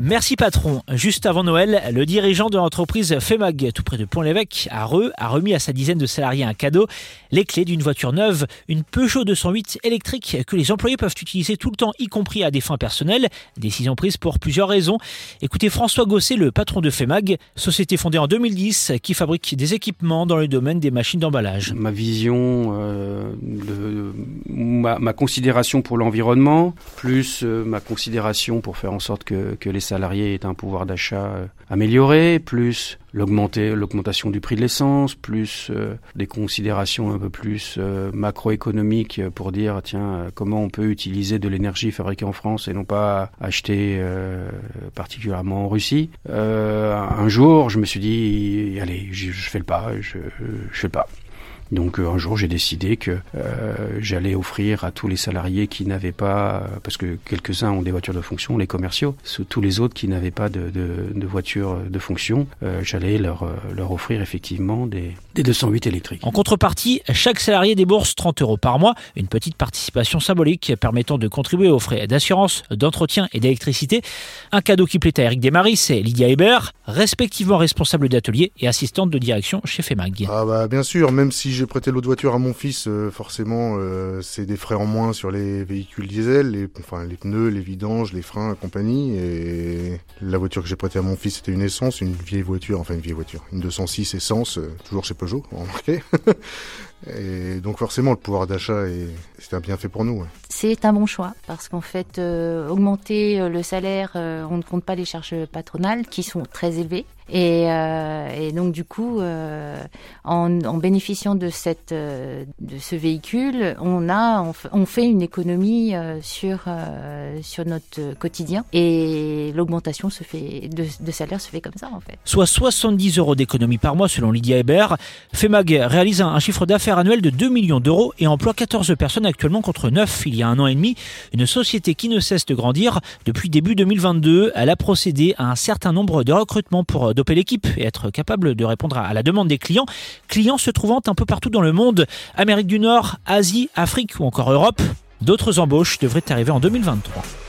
Merci patron. Juste avant Noël, le dirigeant de l'entreprise FEMAG, tout près de Pont-l'Évêque, à Reux, a remis à sa dizaine de salariés un cadeau, les clés d'une voiture neuve, une Peugeot 208 électrique que les employés peuvent utiliser tout le temps, y compris à des fins personnelles. Décision prise pour plusieurs raisons. Écoutez François Gosset, le patron de FEMAG, société fondée en 2010 qui fabrique des équipements dans le domaine des machines d'emballage. Ma vision, euh, ma, considération pour l'environnement, plus euh, ma considération pour faire en sorte que, les salariés aient un pouvoir d'achat euh, amélioré, plus l'augmentation du prix de l'essence, plus euh, des considérations un peu plus macroéconomiques pour dire tiens comment on peut utiliser de l'énergie fabriquée en France et non pas acheter particulièrement en Russie. un jour, je me suis dit allez, je, je fais le pas, je, je fais le pas. Donc euh, un jour, j'ai décidé que euh, j'allais offrir à tous les salariés qui n'avaient pas, euh, parce que quelques-uns ont des voitures de fonction, les commerciaux, tous les autres qui n'avaient pas de, de, de voitures de fonction, j'allais leur, leur offrir effectivement des, des 208 électriques. En contrepartie, chaque salarié débourse 30 euros par mois, une petite participation symbolique permettant de contribuer aux frais d'assurance, d'entretien et d'électricité. Un cadeau qui plaît à Eric Desmaris et Lydia Hébert, respectivement responsable d'atelier et assistante de direction chez FEMAG. Ah bah bien sûr, même si j'ai prêté l'autre voiture à mon fils, euh, forcément, euh, c'est des frais en moins sur les véhicules diesel, les, enfin les pneus, les vidanges, les freins et compagnie. Et la voiture que j'ai prêtée à mon fils, c'était une essence, une vieille voiture, enfin une vieille voiture, une 206 essence, euh, toujours chez Peugeot, remarquez. Et donc forcément, le pouvoir d'achat, c'est un bienfait pour nous. C'est un bon choix parce qu'en fait, euh, augmenter euh, le salaire, euh, on ne compte pas les charges patronales qui sont très élevées. Et, et donc du coup, en, en, bénéficiant de cette de ce véhicule, on a on, fait une économie sur sur notre quotidien et l'augmentation se fait de, de, salaire se fait comme ça en fait. Soit 70 euros d'économie par mois selon Lydia Hébert. FEMAG réalise un chiffre d'affaires annuel de 2 millions d'euros et emploie 14 personnes actuellement contre 9 il y a un an et demi. Une société qui ne cesse de grandir. Depuis début 2022, elle a procédé à un certain nombre de recrutements pour doper l'équipe et être capable de répondre à la demande des clients. Clients se trouvant un peu partout dans le monde, Amérique du Nord, Asie, Afrique ou encore Europe. D'autres embauches devraient arriver en 2023.